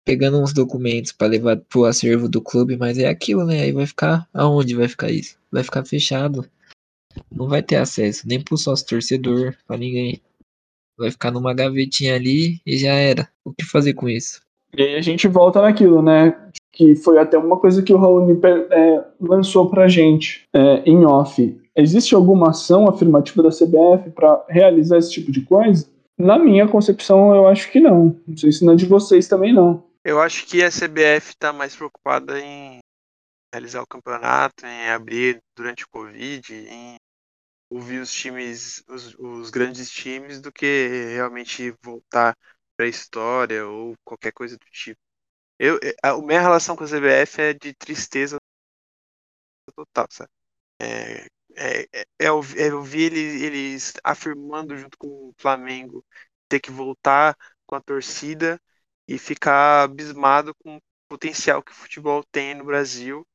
pegando uns documentos para levar pro acervo do clube, mas é aquilo, né? Aí vai ficar. Aonde vai ficar isso? Vai ficar fechado. Não vai ter acesso nem pro sócio torcedor, para ninguém. Vai ficar numa gavetinha ali e já era. O que fazer com isso? E aí a gente volta naquilo, né? Que foi até uma coisa que o Raoni é, lançou pra gente é, em off. Existe alguma ação afirmativa da CBF para realizar esse tipo de coisa? Na minha concepção, eu acho que não. Não sei se na de vocês também não. Eu acho que a CBF está mais preocupada em realizar o campeonato, em abrir durante o Covid, em ouvir os times, os, os grandes times, do que realmente voltar para a história ou qualquer coisa do tipo. Eu, a minha relação com a CBF é de tristeza total, sabe? É, é, é, é, é ouvir eles, eles afirmando junto com o Flamengo ter que voltar com a torcida e ficar abismado com o potencial que o futebol tem no Brasil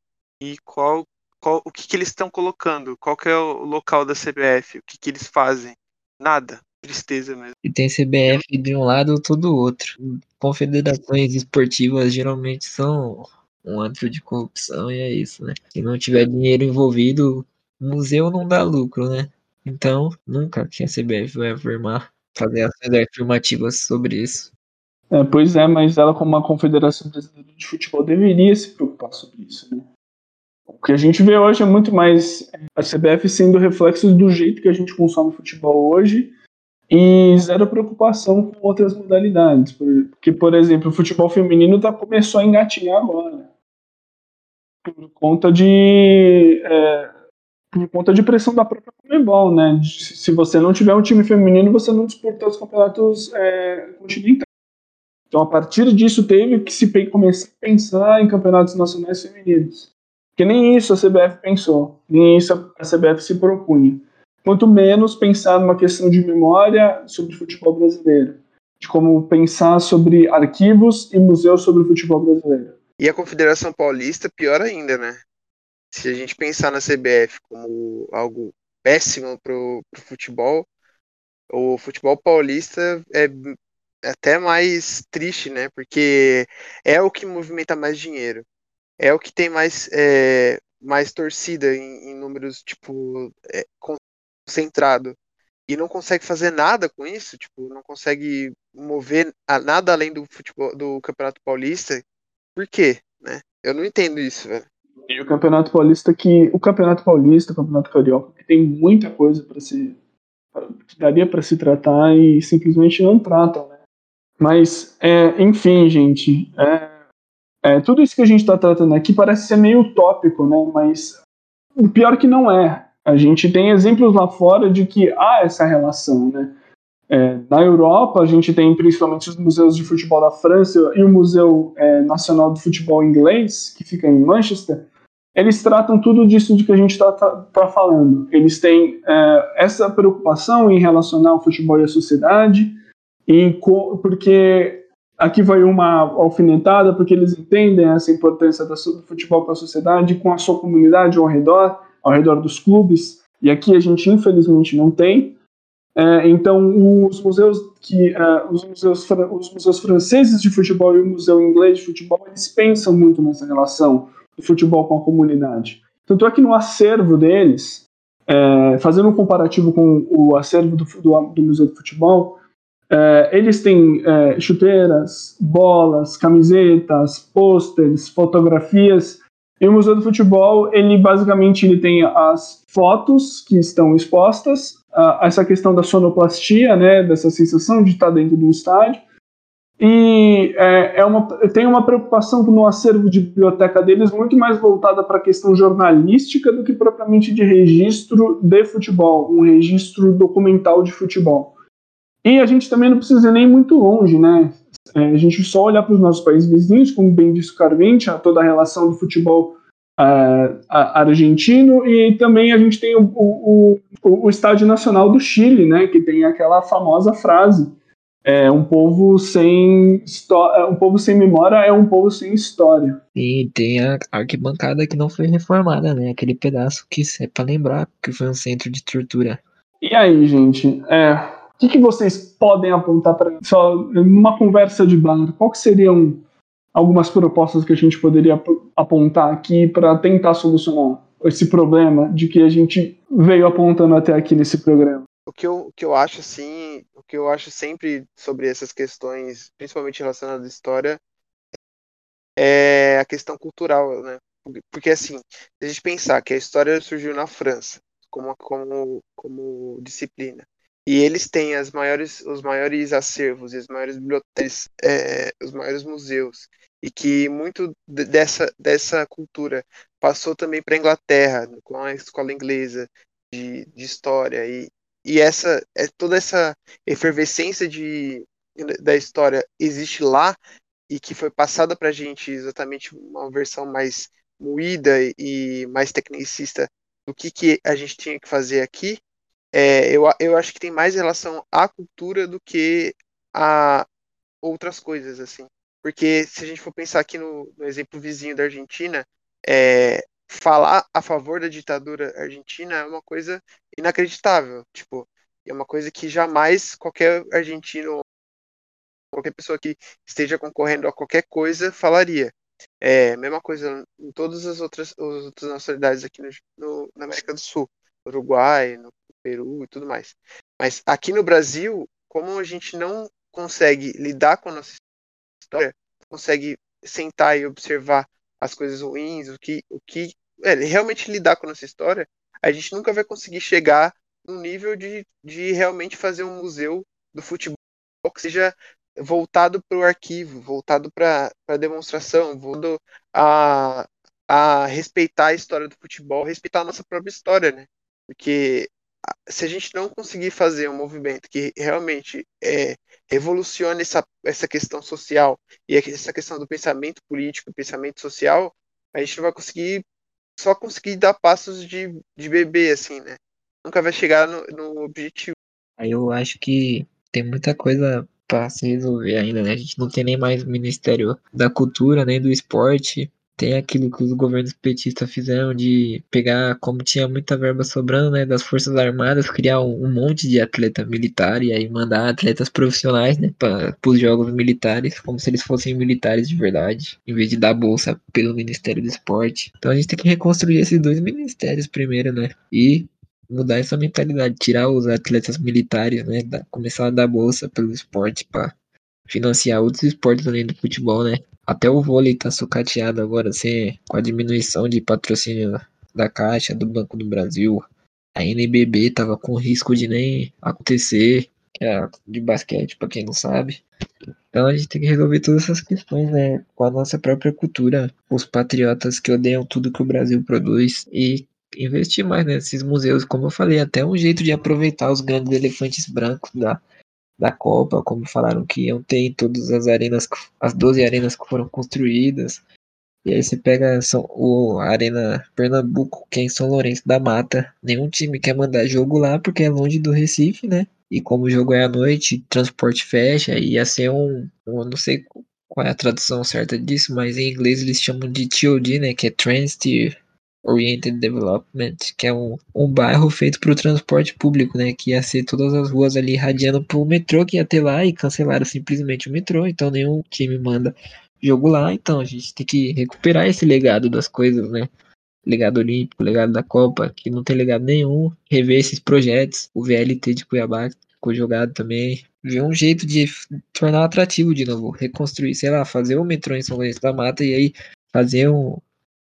e qual, qual o que, que eles estão colocando, qual que é o local da CBF, o que, que eles fazem. Nada. Tristeza mesmo. E tem CBF de um lado ou do outro. Confederações esportivas geralmente são um antro de corrupção e é isso, né? Se não tiver dinheiro envolvido, museu não dá lucro, né? Então, nunca que a CBF vai afirmar, fazer ações afirmativas sobre isso. É, pois é, mas ela, como uma confederação brasileira de futebol, deveria se preocupar sobre isso, né? O que a gente vê hoje é muito mais a CBF sendo reflexo do jeito que a gente consome futebol hoje e zero preocupação com outras modalidades. Porque, por exemplo, o futebol feminino tá, começou a engatinhar agora. Por conta de. É, por conta de pressão da própria Comebol, né? Se você não tiver um time feminino, você não disputa os campeonatos é, continentais. Então, a partir disso, teve que se começar a pensar em campeonatos nacionais femininos. Porque nem isso a CBF pensou, nem isso a CBF se propunha. Quanto menos pensar numa questão de memória sobre futebol brasileiro, de como pensar sobre arquivos e museus sobre o futebol brasileiro. E a Confederação Paulista, pior ainda, né? Se a gente pensar na CBF como algo péssimo para o futebol, o futebol paulista é até mais triste, né? Porque é o que movimenta mais dinheiro, é o que tem mais, é, mais torcida em, em números tipo é, concentrado e não consegue fazer nada com isso, tipo, não consegue mover nada além do futebol do Campeonato Paulista. Por quê, né? Eu não entendo isso, velho. E o Campeonato Paulista que o Campeonato Paulista, o Campeonato Carioca, que tem muita coisa para se que daria para se tratar e simplesmente não tratam, né? Mas, é, enfim, gente, é, é, tudo isso que a gente está tratando aqui parece ser meio utópico, né? Mas o pior que não é. A gente tem exemplos lá fora de que há essa relação, né? É, na Europa, a gente tem principalmente os museus de futebol da França e o Museu é, Nacional do Futebol Inglês, que fica em Manchester. Eles tratam tudo disso de que a gente está tá, tá falando. Eles têm é, essa preocupação em relacionar o futebol e a sociedade, e porque aqui vai uma alfinetada, porque eles entendem essa importância do futebol para a sociedade, com a sua comunidade ao redor, ao redor dos clubes, e aqui a gente infelizmente não tem. É, então, os museus que uh, os, museus, os museus franceses de futebol e o museu inglês de futebol eles pensam muito nessa relação do futebol com a comunidade. Tanto é que no acervo deles, é, fazendo um comparativo com o acervo do, do, do museu de futebol, é, eles têm é, chuteiras, bolas, camisetas, pôsteres, fotografias. E o Museu do Futebol, ele basicamente ele tem as fotos que estão expostas, essa questão da sonoplastia, né, dessa sensação de estar dentro do estádio. E é, é uma, tem uma preocupação no acervo de biblioteca deles muito mais voltada para a questão jornalística do que propriamente de registro de futebol, um registro documental de futebol. E a gente também não precisa ir nem muito longe, né? É, a gente só olhar para os nossos países vizinhos, como bem disse o Carvente, toda a relação do futebol uh, argentino, e também a gente tem o, o, o, o Estádio Nacional do Chile, né? Que tem aquela famosa frase É um povo sem história, um povo sem memória é um povo sem história. E tem a arquibancada que não foi reformada, né? Aquele pedaço que é para lembrar que foi um centro de tortura. E aí, gente, é, o que, que vocês podem apontar para só numa conversa de bar? Qual seriam algumas propostas que a gente poderia apontar aqui para tentar solucionar esse problema de que a gente veio apontando até aqui nesse programa? O que eu, que eu acho assim, o que eu acho sempre sobre essas questões, principalmente relacionadas à história, é a questão cultural, né? Porque assim, se a gente pensar que a história surgiu na França como, como, como disciplina, e eles têm as maiores, os maiores acervos as maiores bibliotecas, é, os maiores museus, e que muito dessa, dessa cultura passou também para a Inglaterra, com a escola inglesa de, de história, e, e essa é toda essa efervescência de, da história existe lá e que foi passada para a gente exatamente uma versão mais moída e mais tecnicista do que, que a gente tinha que fazer aqui, é, eu, eu acho que tem mais relação à cultura do que a outras coisas, assim. Porque se a gente for pensar aqui no, no exemplo vizinho da Argentina, é, falar a favor da ditadura argentina é uma coisa inacreditável. Tipo, é uma coisa que jamais qualquer argentino, qualquer pessoa que esteja concorrendo a qualquer coisa falaria. É, mesma coisa em todas as outras, as outras nacionalidades aqui no, no, na América do Sul, Uruguai, no Peru e tudo mais. Mas aqui no Brasil, como a gente não consegue lidar com a nossa história, consegue sentar e observar as coisas ruins, o que, o que é, realmente lidar com a nossa história, a gente nunca vai conseguir chegar no nível de, de realmente fazer um museu do futebol que seja voltado para o arquivo, voltado para a demonstração, voltado a, a respeitar a história do futebol, respeitar a nossa própria história, né? Porque se a gente não conseguir fazer um movimento que realmente é, revolucione essa, essa questão social e essa questão do pensamento político, pensamento social, a gente não vai conseguir só conseguir dar passos de, de bebê, assim, né? Nunca vai chegar no, no objetivo. Aí eu acho que tem muita coisa para se resolver ainda, né? A gente não tem nem mais Ministério da Cultura, nem do Esporte. Tem aquilo que os governos petistas fizeram de pegar, como tinha muita verba sobrando, né, das Forças Armadas, criar um, um monte de atleta militar e aí mandar atletas profissionais, né, para os jogos militares, como se eles fossem militares de verdade, em vez de dar bolsa pelo Ministério do Esporte. Então a gente tem que reconstruir esses dois ministérios primeiro, né, e mudar essa mentalidade, tirar os atletas militares, né, começar a dar bolsa pelo esporte para financiar outros esportes além do futebol, né? Até o vôlei tá sucateado agora, assim, com a diminuição de patrocínio da Caixa, do Banco do Brasil. A NBB tava com risco de nem acontecer, que é de basquete, para quem não sabe. Então a gente tem que resolver todas essas questões, né? Com a nossa própria cultura, os patriotas que odeiam tudo que o Brasil produz e investir mais nesses museus, como eu falei, até um jeito de aproveitar os grandes elefantes brancos da, da Copa, como falaram que iam ter em todas as arenas, as 12 arenas que foram construídas. E aí você pega São, o Arena Pernambuco, que é em São Lourenço da Mata. Nenhum time quer mandar jogo lá porque é longe do Recife, né? E como o jogo é à noite, transporte fecha, ia ser um. Eu não sei qual é a tradução certa disso, mas em inglês eles chamam de TOD, né? Que é Transit Oriented Development, que é um, um bairro feito para o transporte público, né? Que ia ser todas as ruas ali irradiando para o metrô que ia ter lá e cancelaram simplesmente o metrô, então nenhum time manda jogo lá, então a gente tem que recuperar esse legado das coisas, né? Legado olímpico, legado da Copa, que não tem legado nenhum, rever esses projetos, o VLT de Cuiabá ficou jogado também, ver um jeito de tornar atrativo de novo, reconstruir, sei lá, fazer o metrô em São Lourenço da Mata e aí fazer um,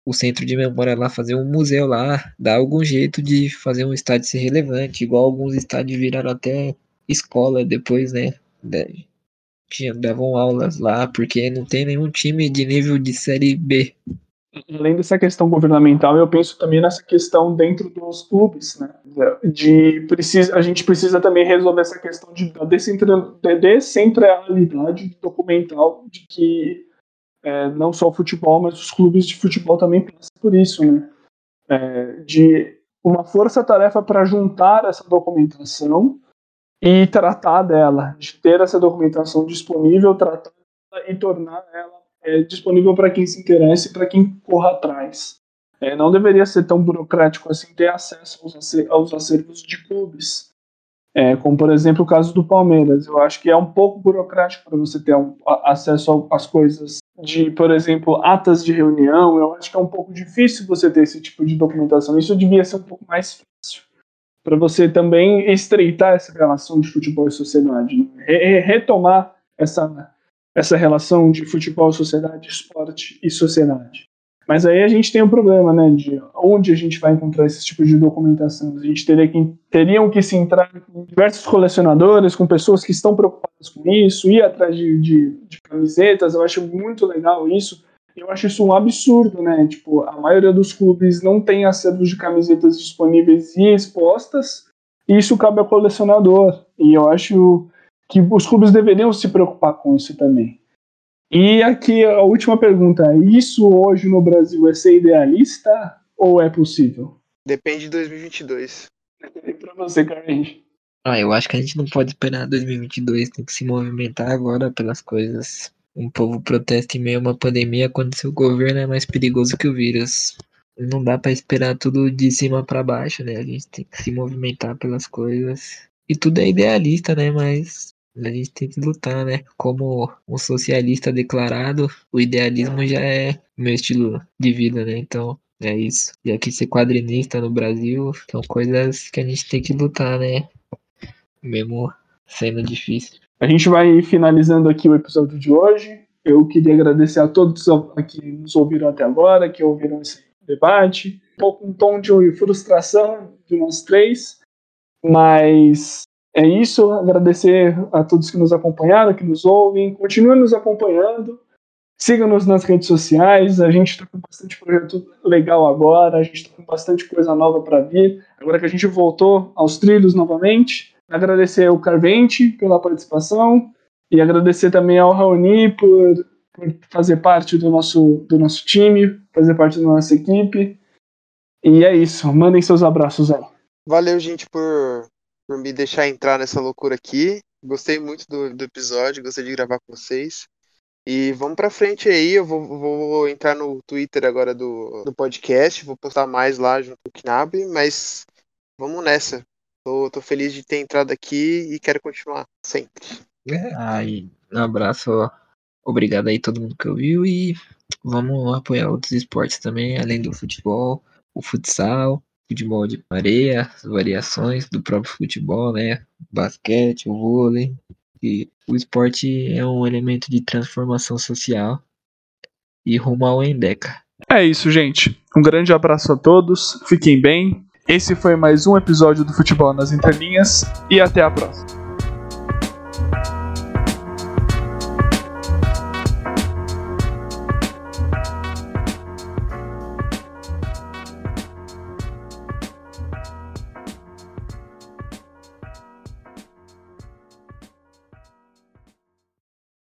o centro de memória lá, fazer um museu lá, dar algum jeito de fazer um estádio ser relevante, igual alguns estádios viraram até escola depois, né? davam aulas lá, porque não tem nenhum time de nível de série B. Além dessa questão governamental, eu penso também nessa questão dentro dos clubes, né? De precisa, a gente precisa também resolver essa questão de, da descentralidade documental, de que é, não só o futebol, mas os clubes de futebol também passam por isso, né? É, de uma força-tarefa para juntar essa documentação e tratar dela, de ter essa documentação disponível, tratar e tornar ela é, disponível para quem se interessa e para quem corra atrás. É, não deveria ser tão burocrático assim ter acesso aos acervos de clubes. É, como, por exemplo, o caso do Palmeiras. Eu acho que é um pouco burocrático para você ter um, acesso às coisas de, por exemplo, atas de reunião. Eu acho que é um pouco difícil você ter esse tipo de documentação. Isso devia ser um pouco mais fácil para você também estreitar essa relação de futebol e sociedade, né? Re retomar essa, essa relação de futebol, sociedade, esporte e sociedade. Mas aí a gente tem um problema, né, de onde a gente vai encontrar esse tipo de documentação. A gente teria que, teriam que se entrar com diversos colecionadores, com pessoas que estão preocupadas com isso, ir atrás de, de, de camisetas. Eu acho muito legal isso. Eu acho isso um absurdo, né? Tipo, a maioria dos clubes não tem acervo de camisetas disponíveis e expostas, e isso cabe ao colecionador. E eu acho que os clubes deveriam se preocupar com isso também. E aqui a última pergunta: isso hoje no Brasil é ser idealista ou é possível? Depende de 2022. E pra você, Carlinhos? Ah, eu acho que a gente não pode esperar 2022, tem que se movimentar agora pelas coisas. Um povo protesta em meio a uma pandemia quando seu governo é mais perigoso que o vírus. Não dá para esperar tudo de cima para baixo, né? A gente tem que se movimentar pelas coisas. E tudo é idealista, né? Mas a gente tem que lutar, né? Como um socialista declarado, o idealismo já é meu estilo de vida, né? Então, é isso. E aqui ser quadrinista no Brasil são coisas que a gente tem que lutar, né? Mesmo sendo difícil. A gente vai finalizando aqui o episódio de hoje. Eu queria agradecer a todos que nos ouviram até agora, que ouviram esse debate. Um pouco um tom de frustração de nós três, mas é isso, agradecer a todos que nos acompanharam, que nos ouvem. Continuem nos acompanhando. Siga-nos nas redes sociais. A gente está com bastante projeto legal agora. A gente está com bastante coisa nova para vir. Agora que a gente voltou aos trilhos novamente. Agradecer ao Carvente pela participação. E agradecer também ao Raoni por, por fazer parte do nosso, do nosso time, fazer parte da nossa equipe. E é isso. Mandem seus abraços aí. Valeu, gente, por por me deixar entrar nessa loucura aqui. Gostei muito do, do episódio, gostei de gravar com vocês. E vamos pra frente aí, eu vou, vou entrar no Twitter agora do, do podcast, vou postar mais lá junto com o Knab, mas vamos nessa. Tô, tô feliz de ter entrado aqui e quero continuar sempre. É, aí, um abraço, obrigado aí todo mundo que ouviu e vamos apoiar outros esportes também, além do futebol, o futsal, futebol de areia, variações do próprio futebol, né? Basquete, vôlei. E o esporte é um elemento de transformação social e rumo ao Endeca. É isso, gente. Um grande abraço a todos, fiquem bem. Esse foi mais um episódio do Futebol nas Entrelinhas e até a próxima.